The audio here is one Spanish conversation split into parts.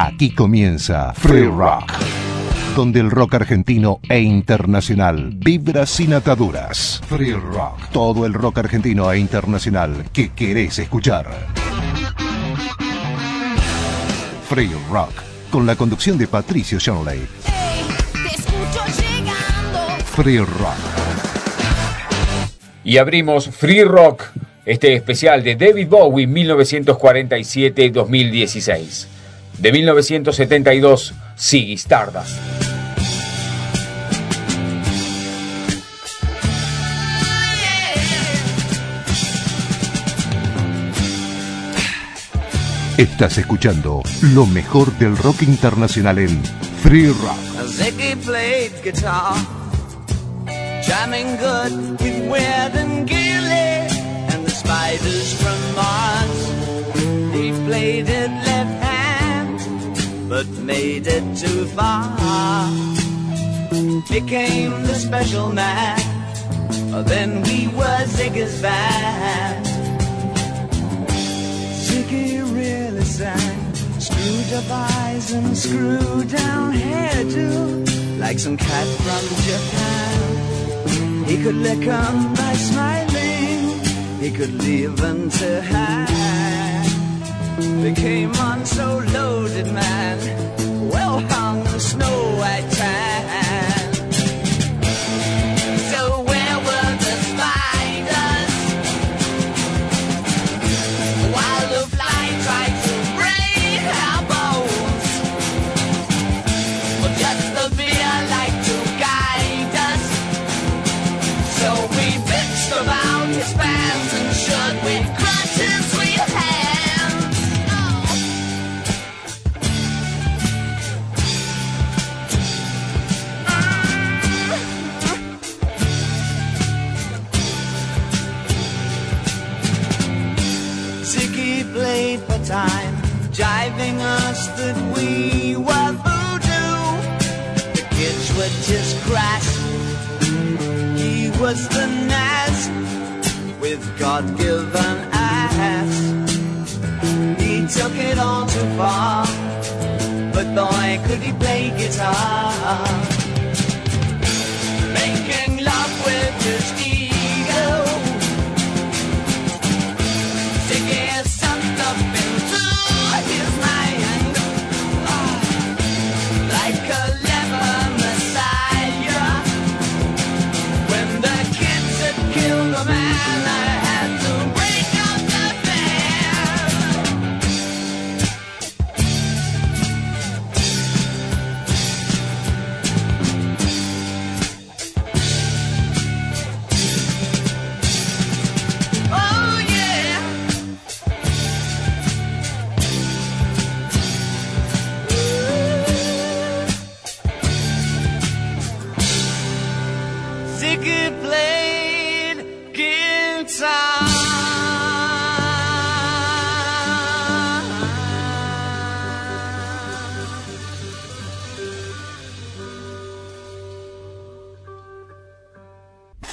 Aquí comienza Free Rock, donde el rock argentino e internacional vibra sin ataduras. Free Rock, todo el rock argentino e internacional que querés escuchar. Free Rock, con la conducción de Patricio Shanley. Free Rock. Y abrimos Free Rock, este especial de David Bowie 1947-2016 de 1972, Ziggy Stardust. Estás escuchando lo mejor del rock internacional en Free Rock. Ziggy played guitar, jamming good with Weird and Gilly and the spiders from Mars. He played it left but made it too far. Became the special man, then we were Ziggy's band. Ziggy really sang, screwed up eyes and screwed down hairdo, like some cat from Japan. He could lick 'em by smiling, he could leave them to hang. They came on so loaded, man. Well hung the snow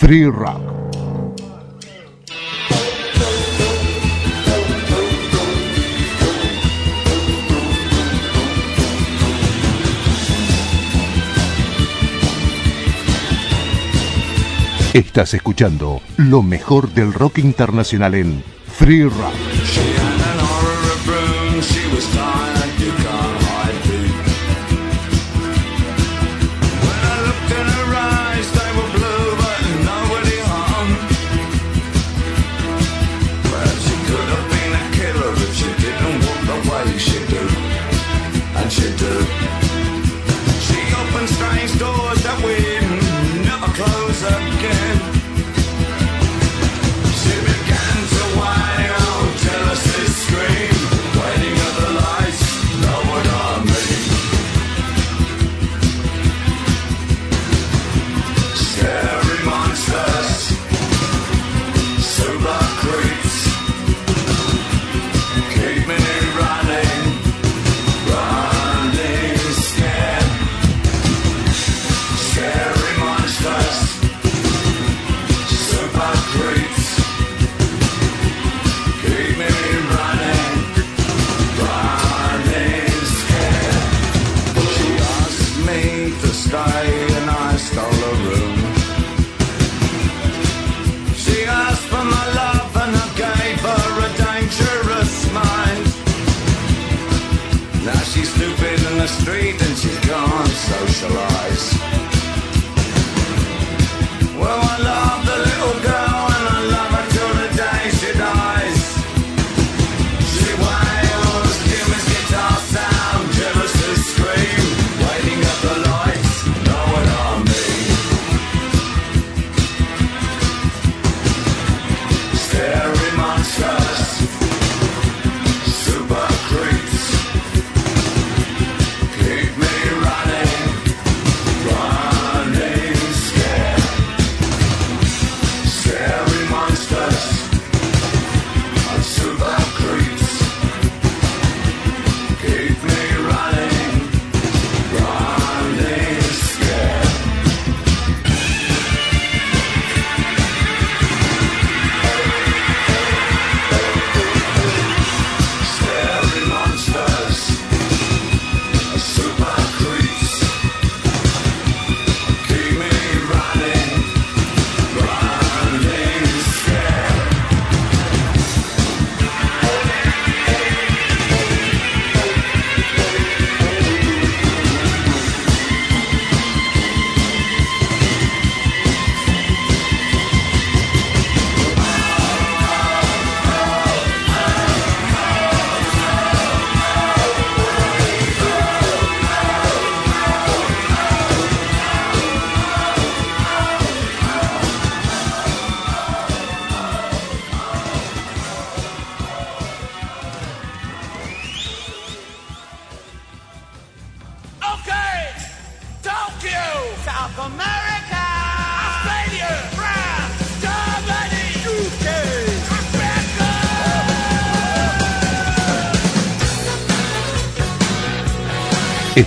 Free Rock. Estás escuchando lo mejor del rock internacional en Free Rock.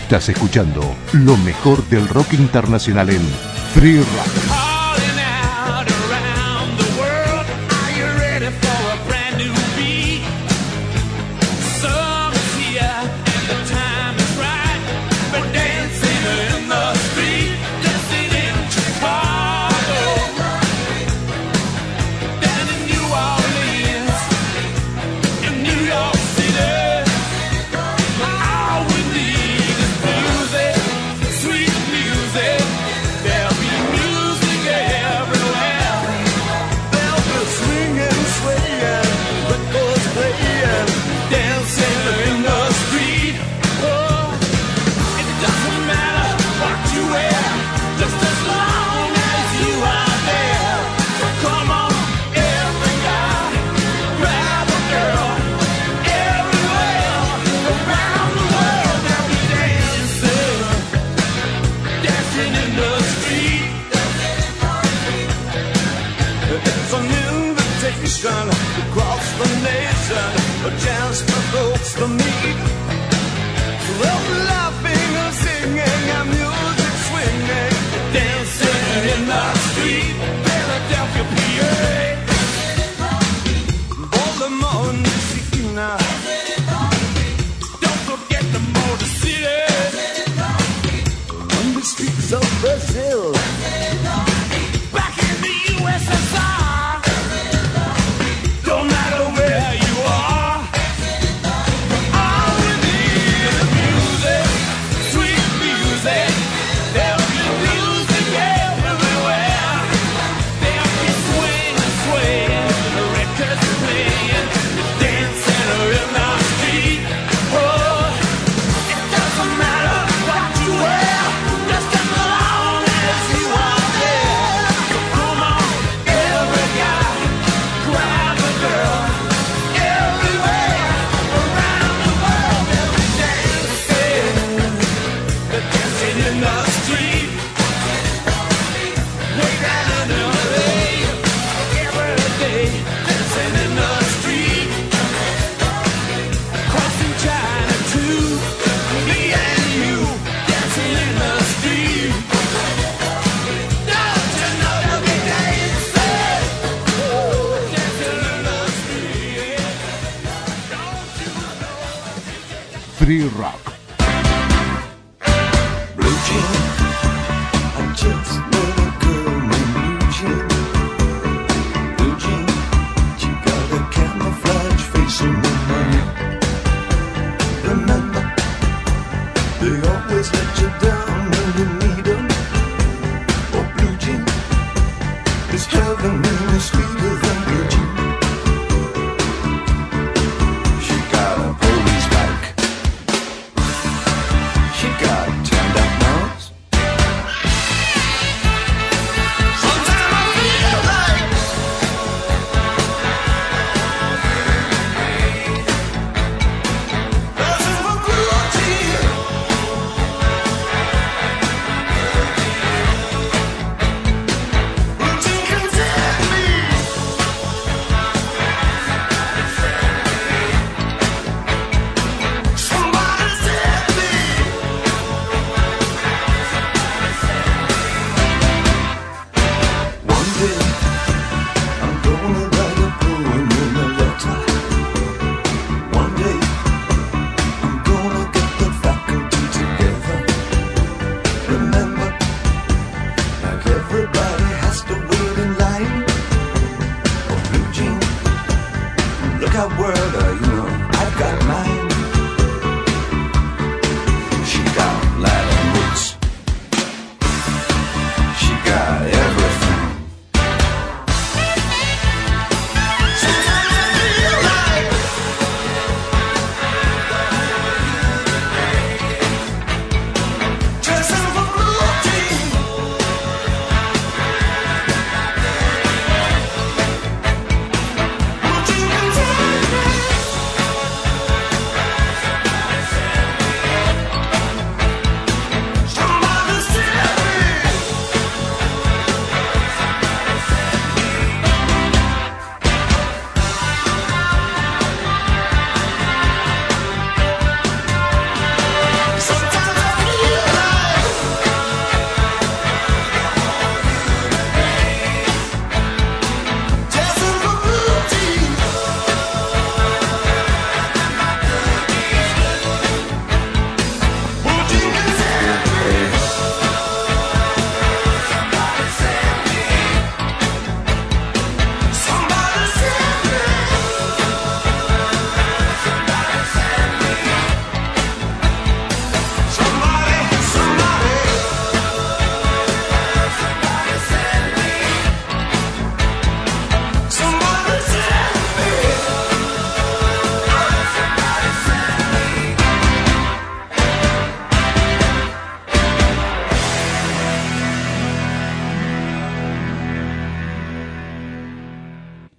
Estás escuchando lo mejor del rock internacional en Free Rock.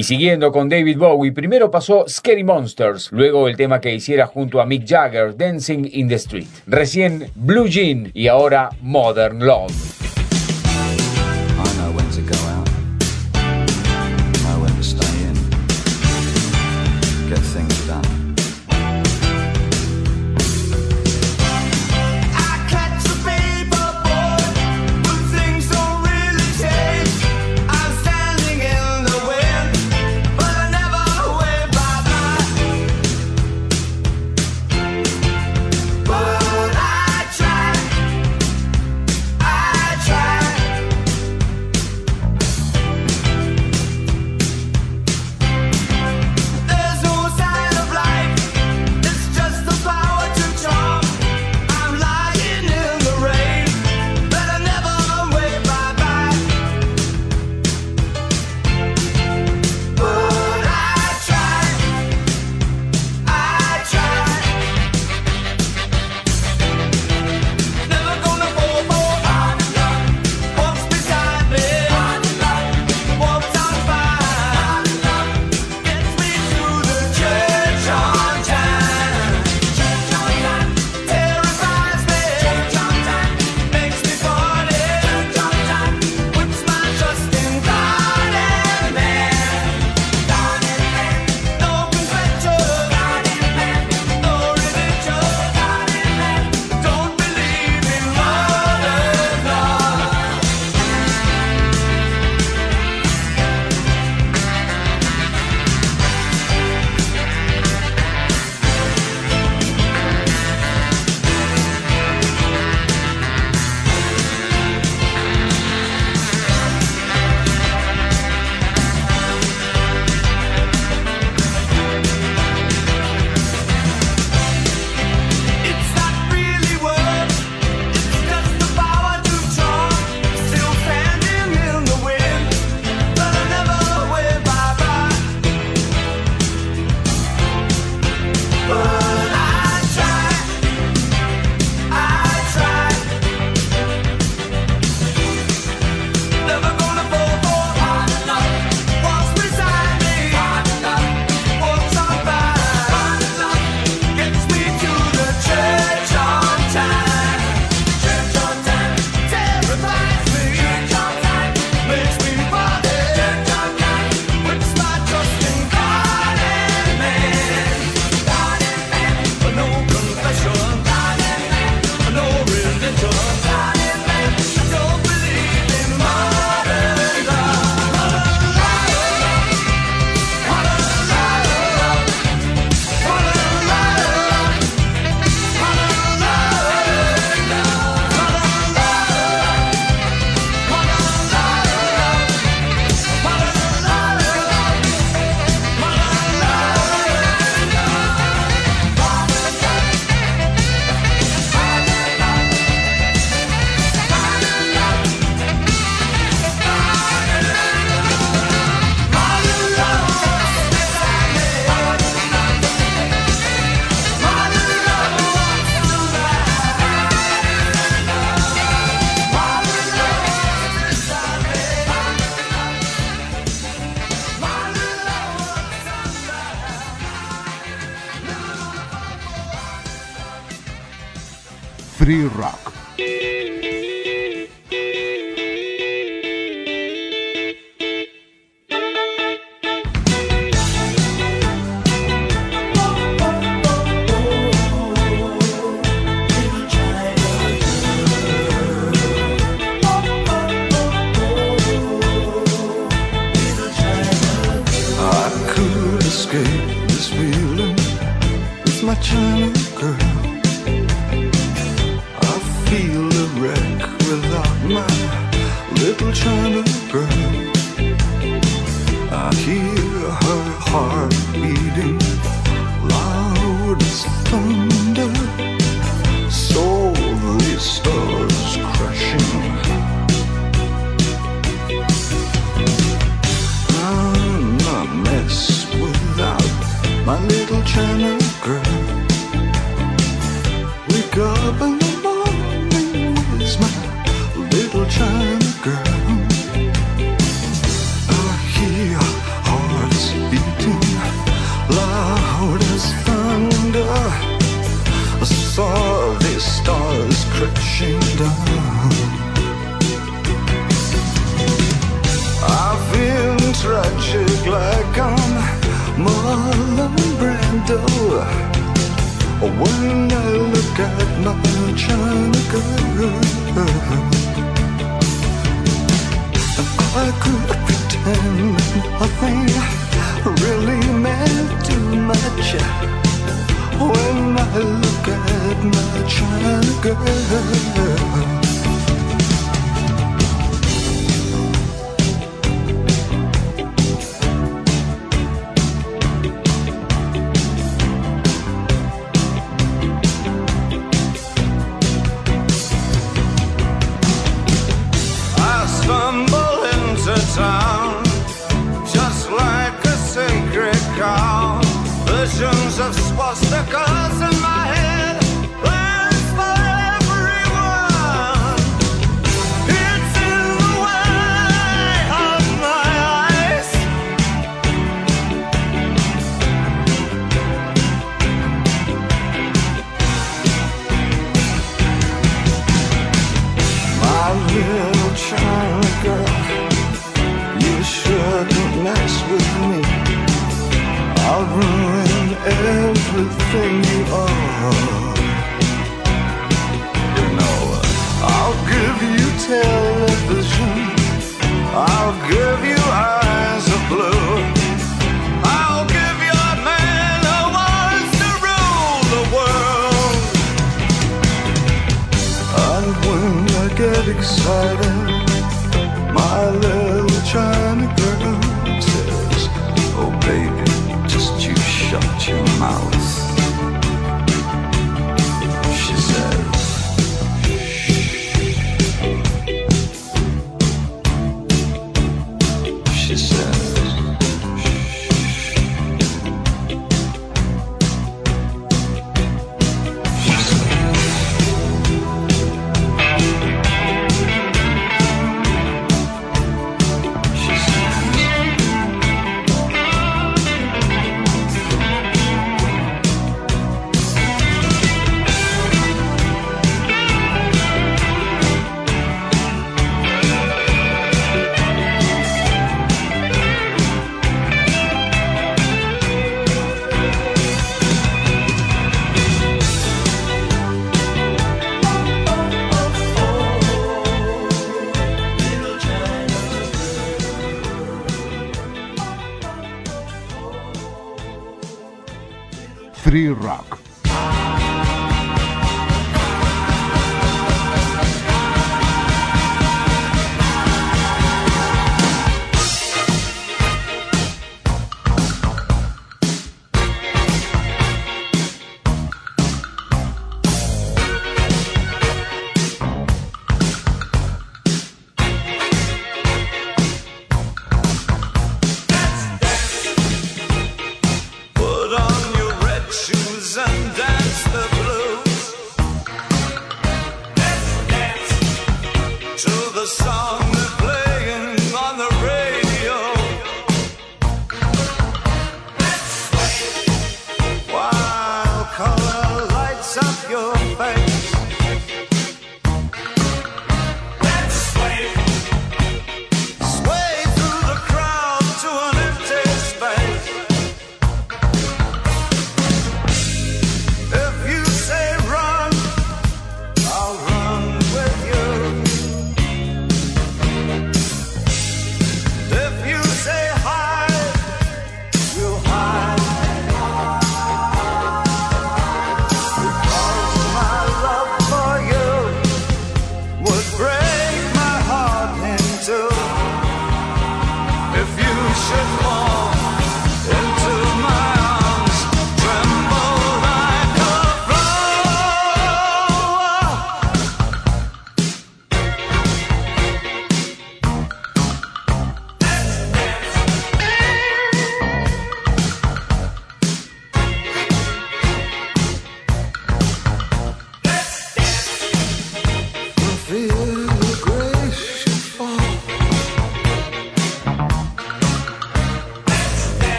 Y siguiendo con David Bowie, primero pasó Scary Monsters, luego el tema que hiciera junto a Mick Jagger, Dancing in the Street, recién Blue Jean y ahora Modern Love.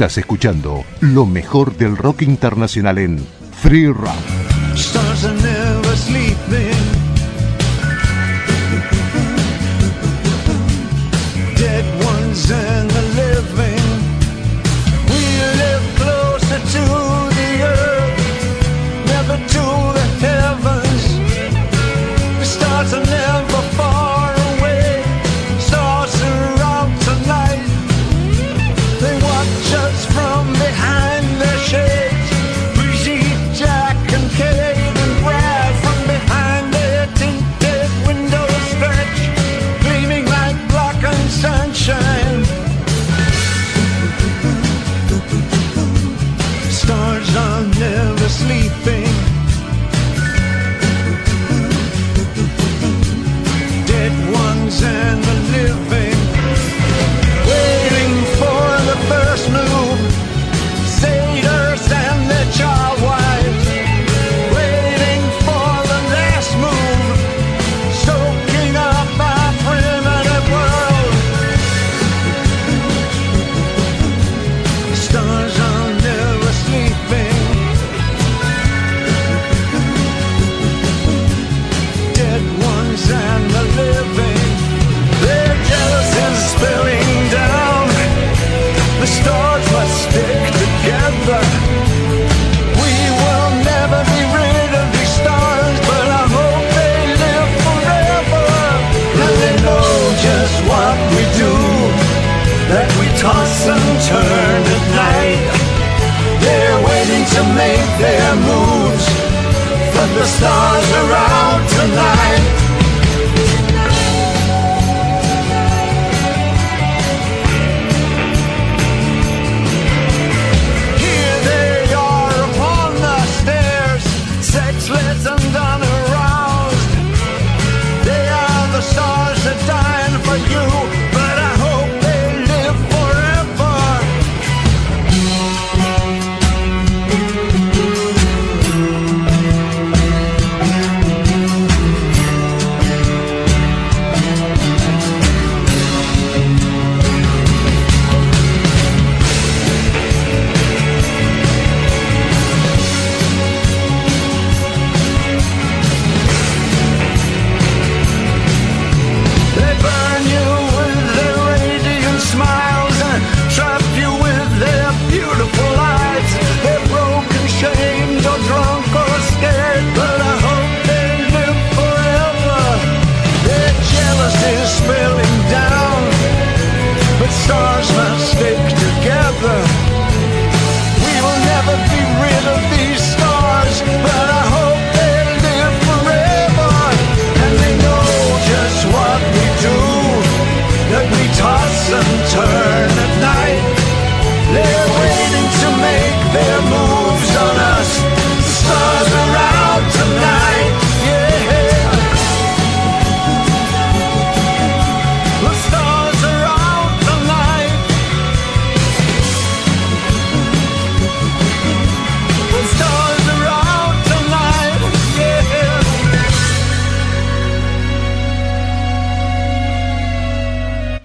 Estás escuchando lo mejor del rock internacional en Free Rock.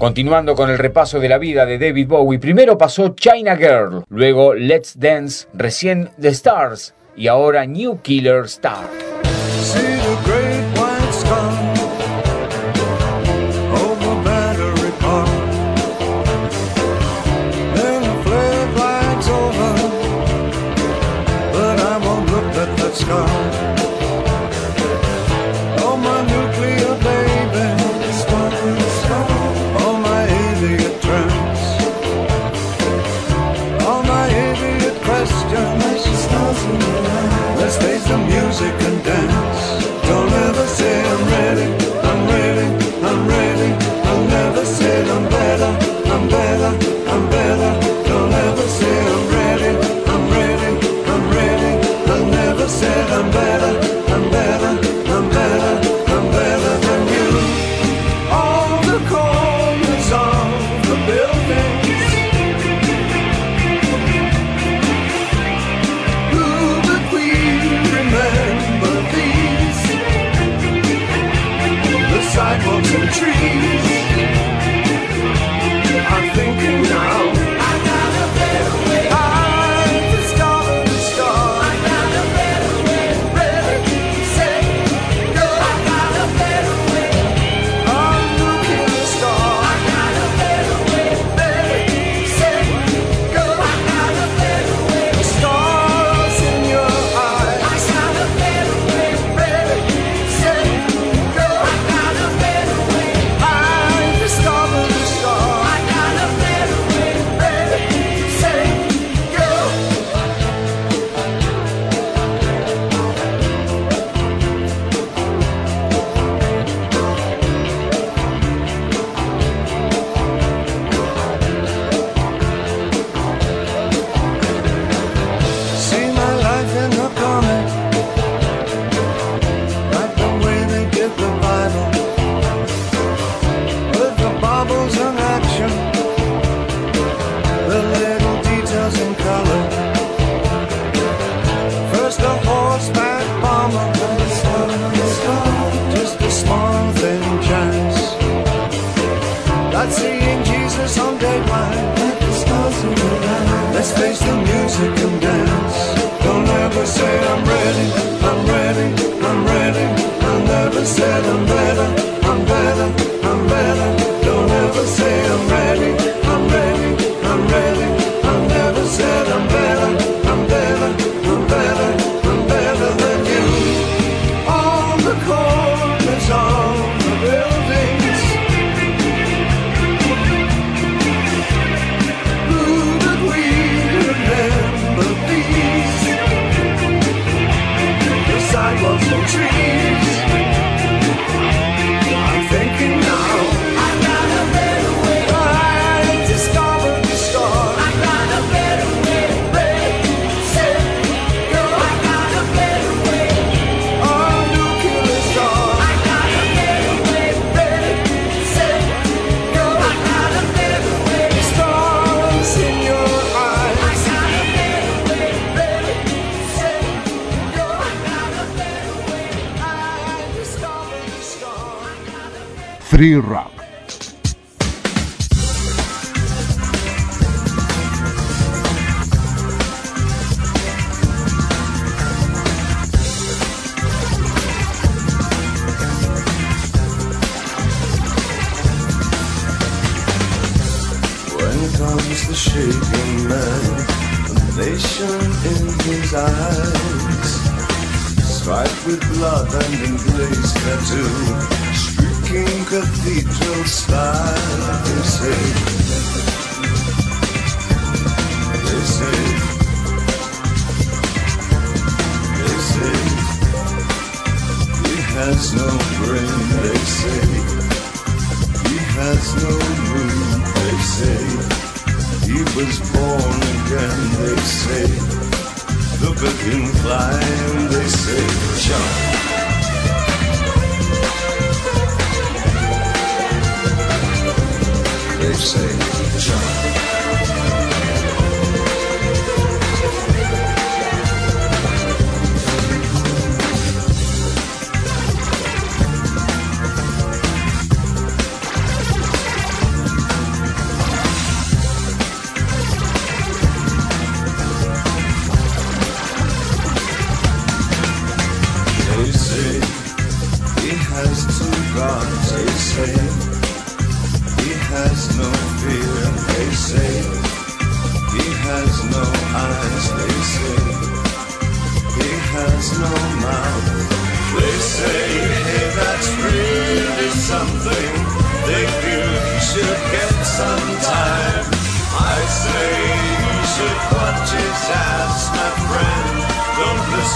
Continuando con el repaso de la vida de David Bowie, primero pasó China Girl, luego Let's Dance, recién The Stars y ahora New Killer Star. said a man. was born again, they say. The beacon climb, they say, jump. They say, jump.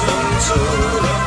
listen to the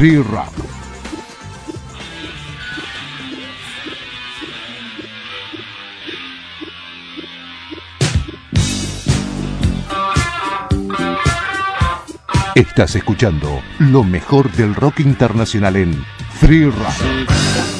Free Rap. Estás escuchando lo mejor del rock internacional en Free Rap.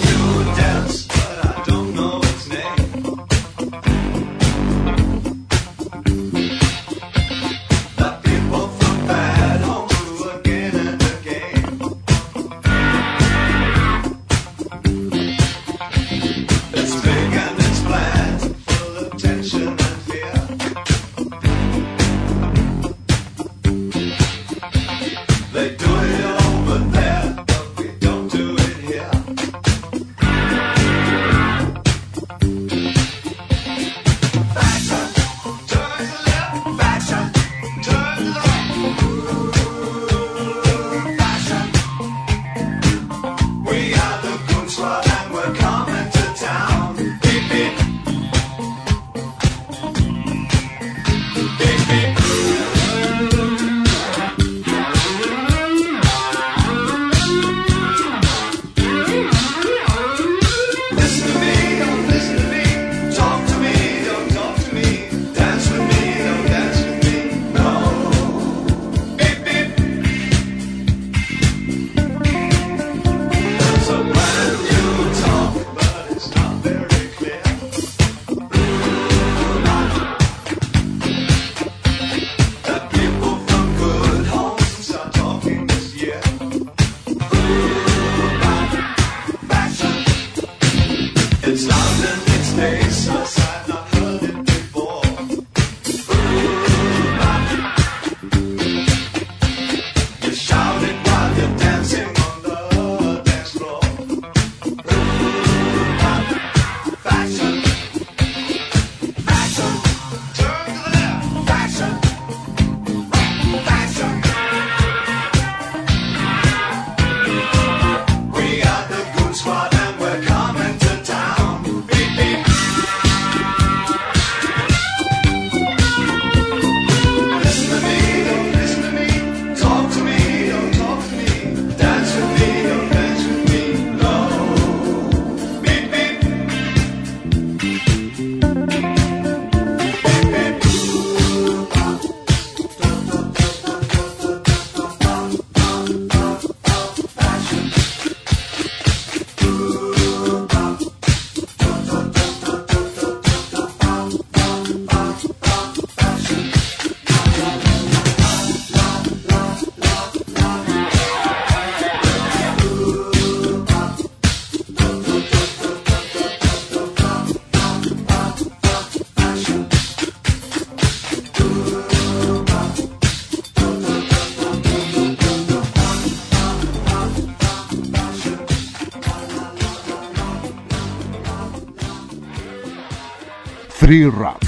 Free Rap.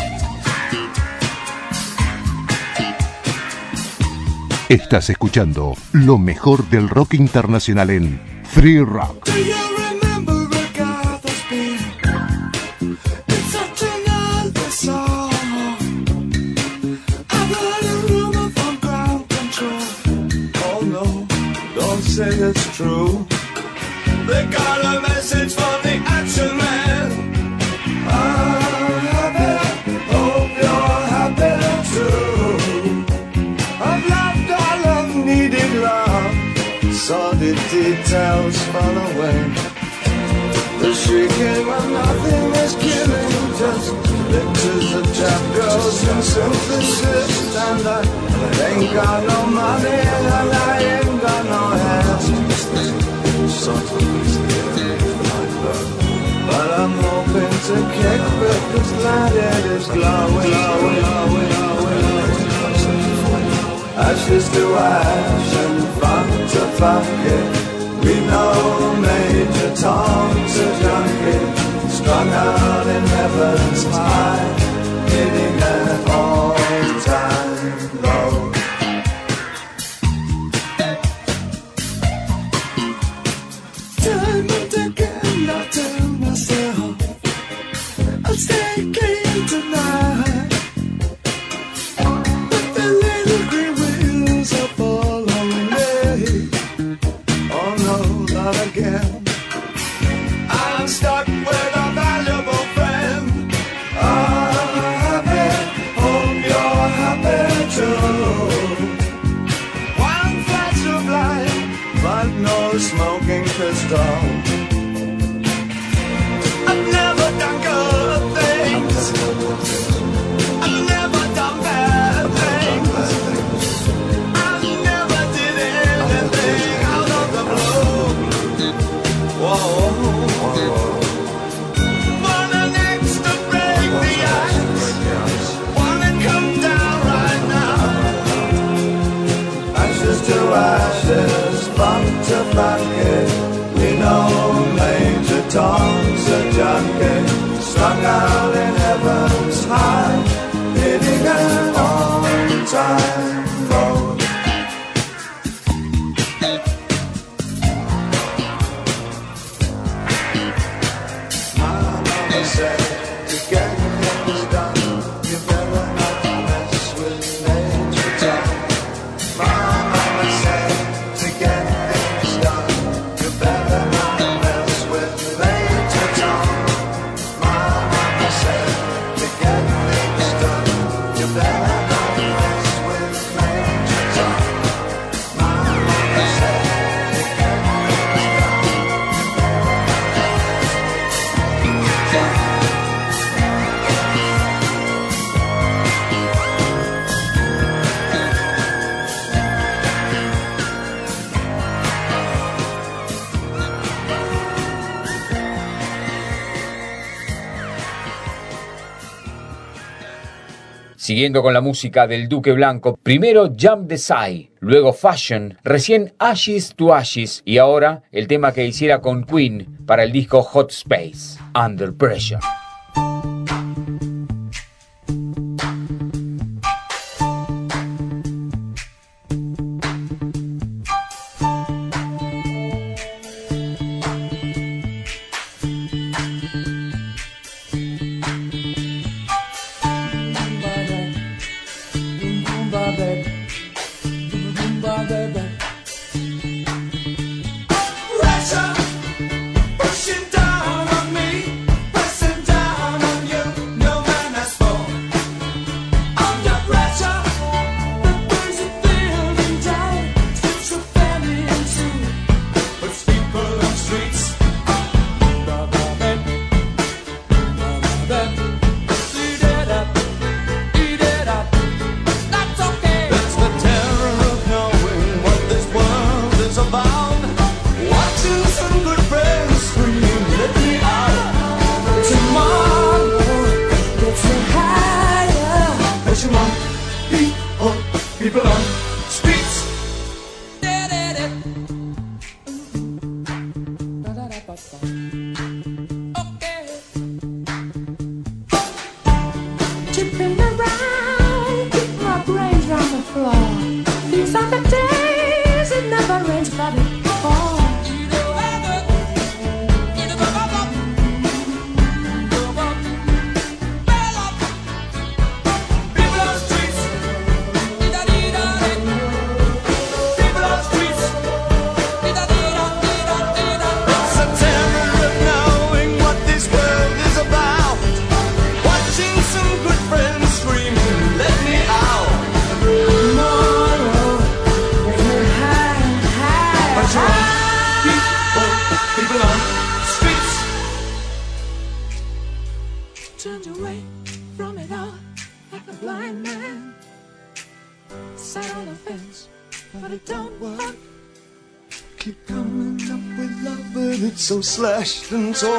Estás escuchando lo mejor del rock internacional en Free Rock. Got a. details fall away. The shrieking when nothing is killing, just pictures of trap girls and synthesis. And I ain't got no money and I ain't got no hands. But I'm hoping to kick back this light it is glowing, glowing, glowing, glowing. Ashes to ash and funk to funky. We know Major Tom's a junkie, strung out in heaven's high, Siguiendo con la música del Duque Blanco, primero Jump the Sai, luego Fashion, recién Ashes to Ashes y ahora el tema que hiciera con Queen para el disco Hot Space, Under Pressure. distance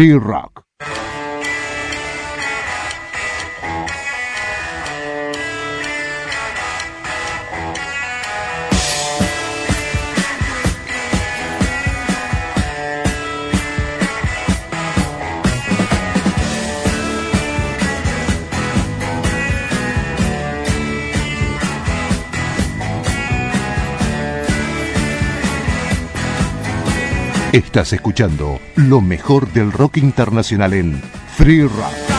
прирак. Estás escuchando lo mejor del rock internacional en Free Rock.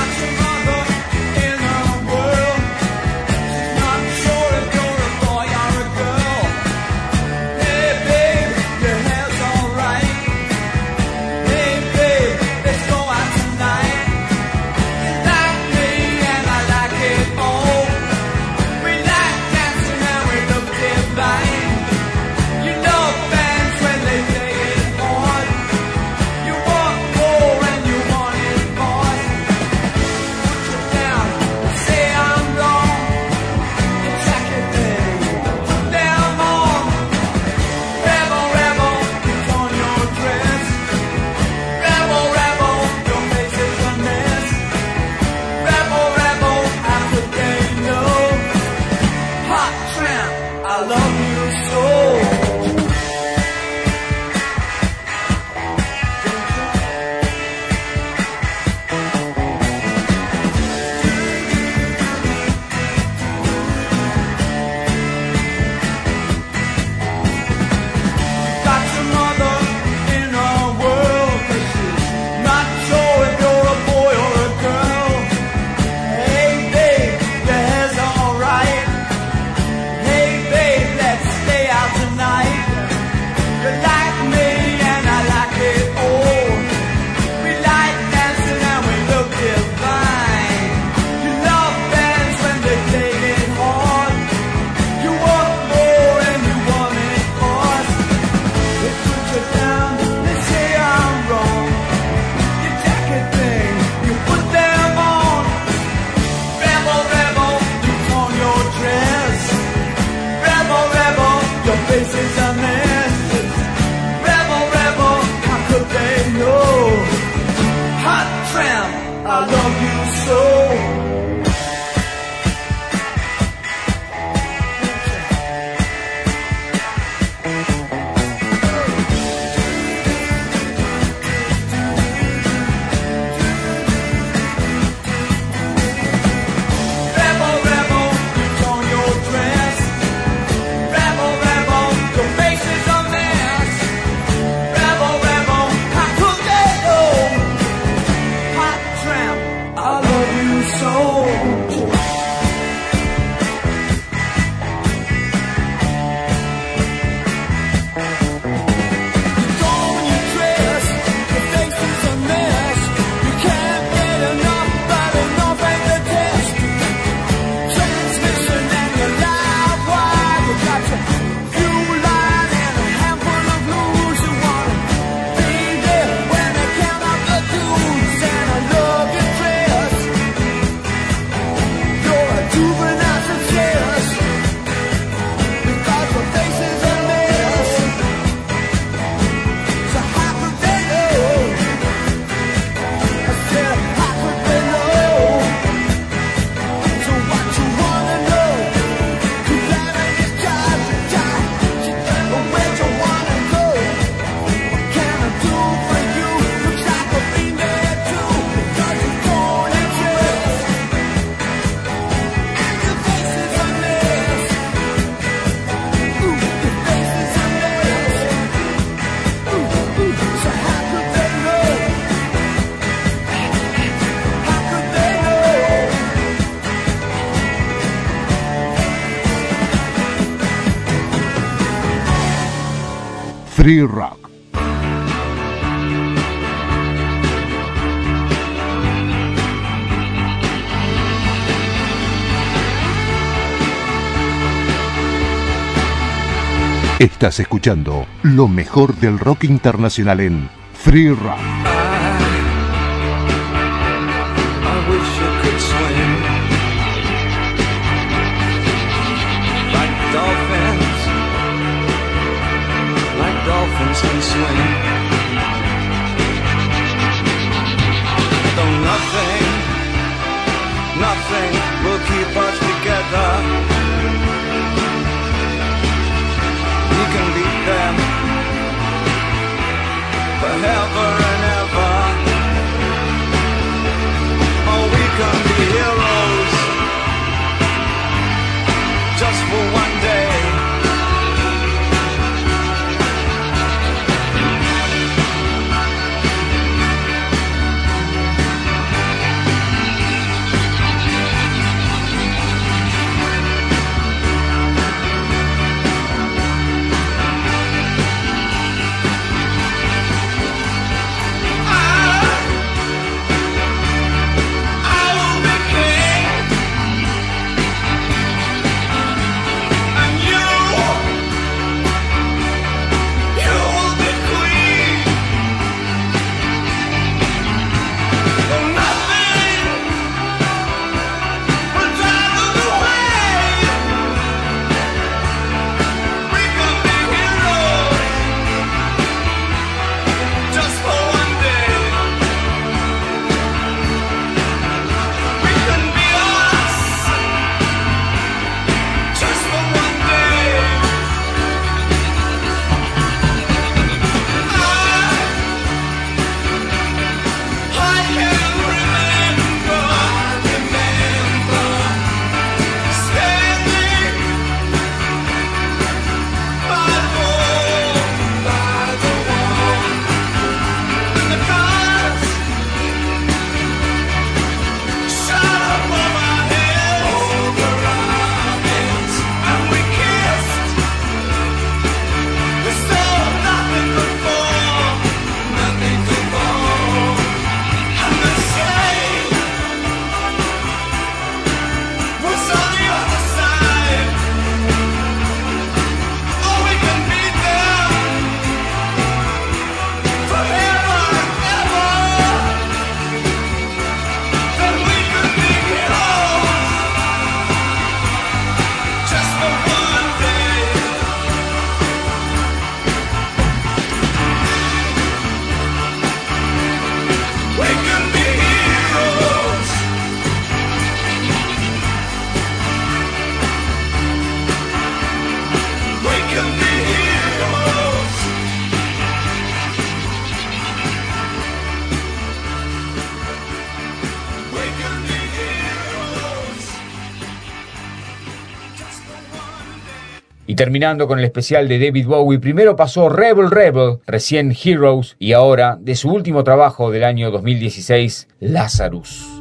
Free Rock. Estás escuchando lo mejor del rock internacional en Free Rock. Dolphins can swim. Though nothing, nothing will keep us together. We can beat them forever terminando con el especial de David Bowie, primero pasó Rebel Rebel, recién Heroes y ahora, de su último trabajo del año 2016, Lazarus.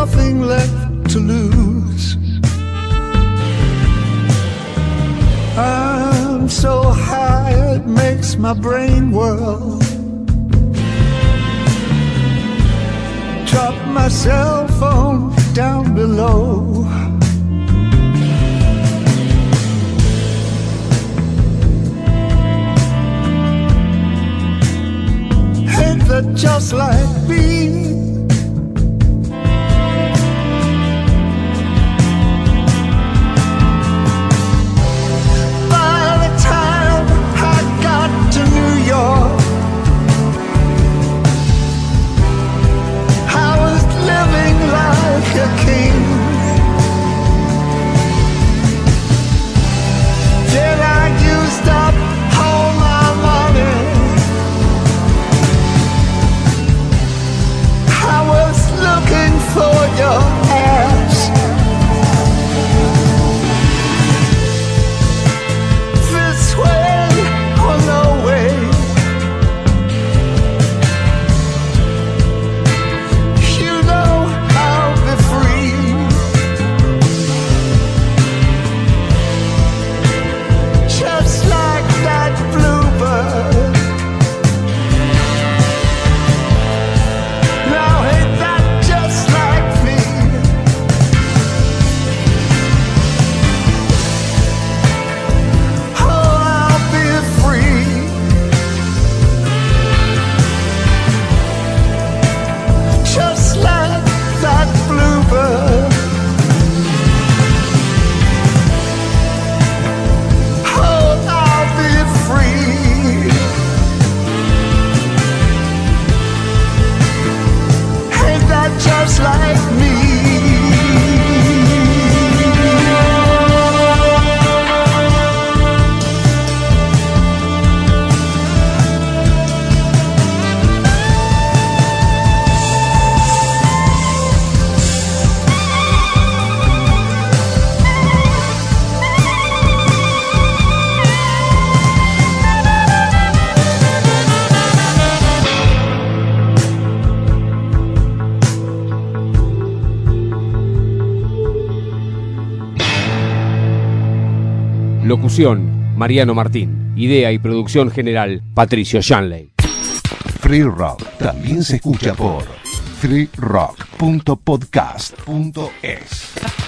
Nothing left to lose. I'm so high it makes my brain whirl. Drop my cell phone down below. Ain't that just like me? York, I was living like a king. Mariano Martín. Idea y producción general, Patricio Shanley. Free Rock también se escucha por freerock.podcast.es.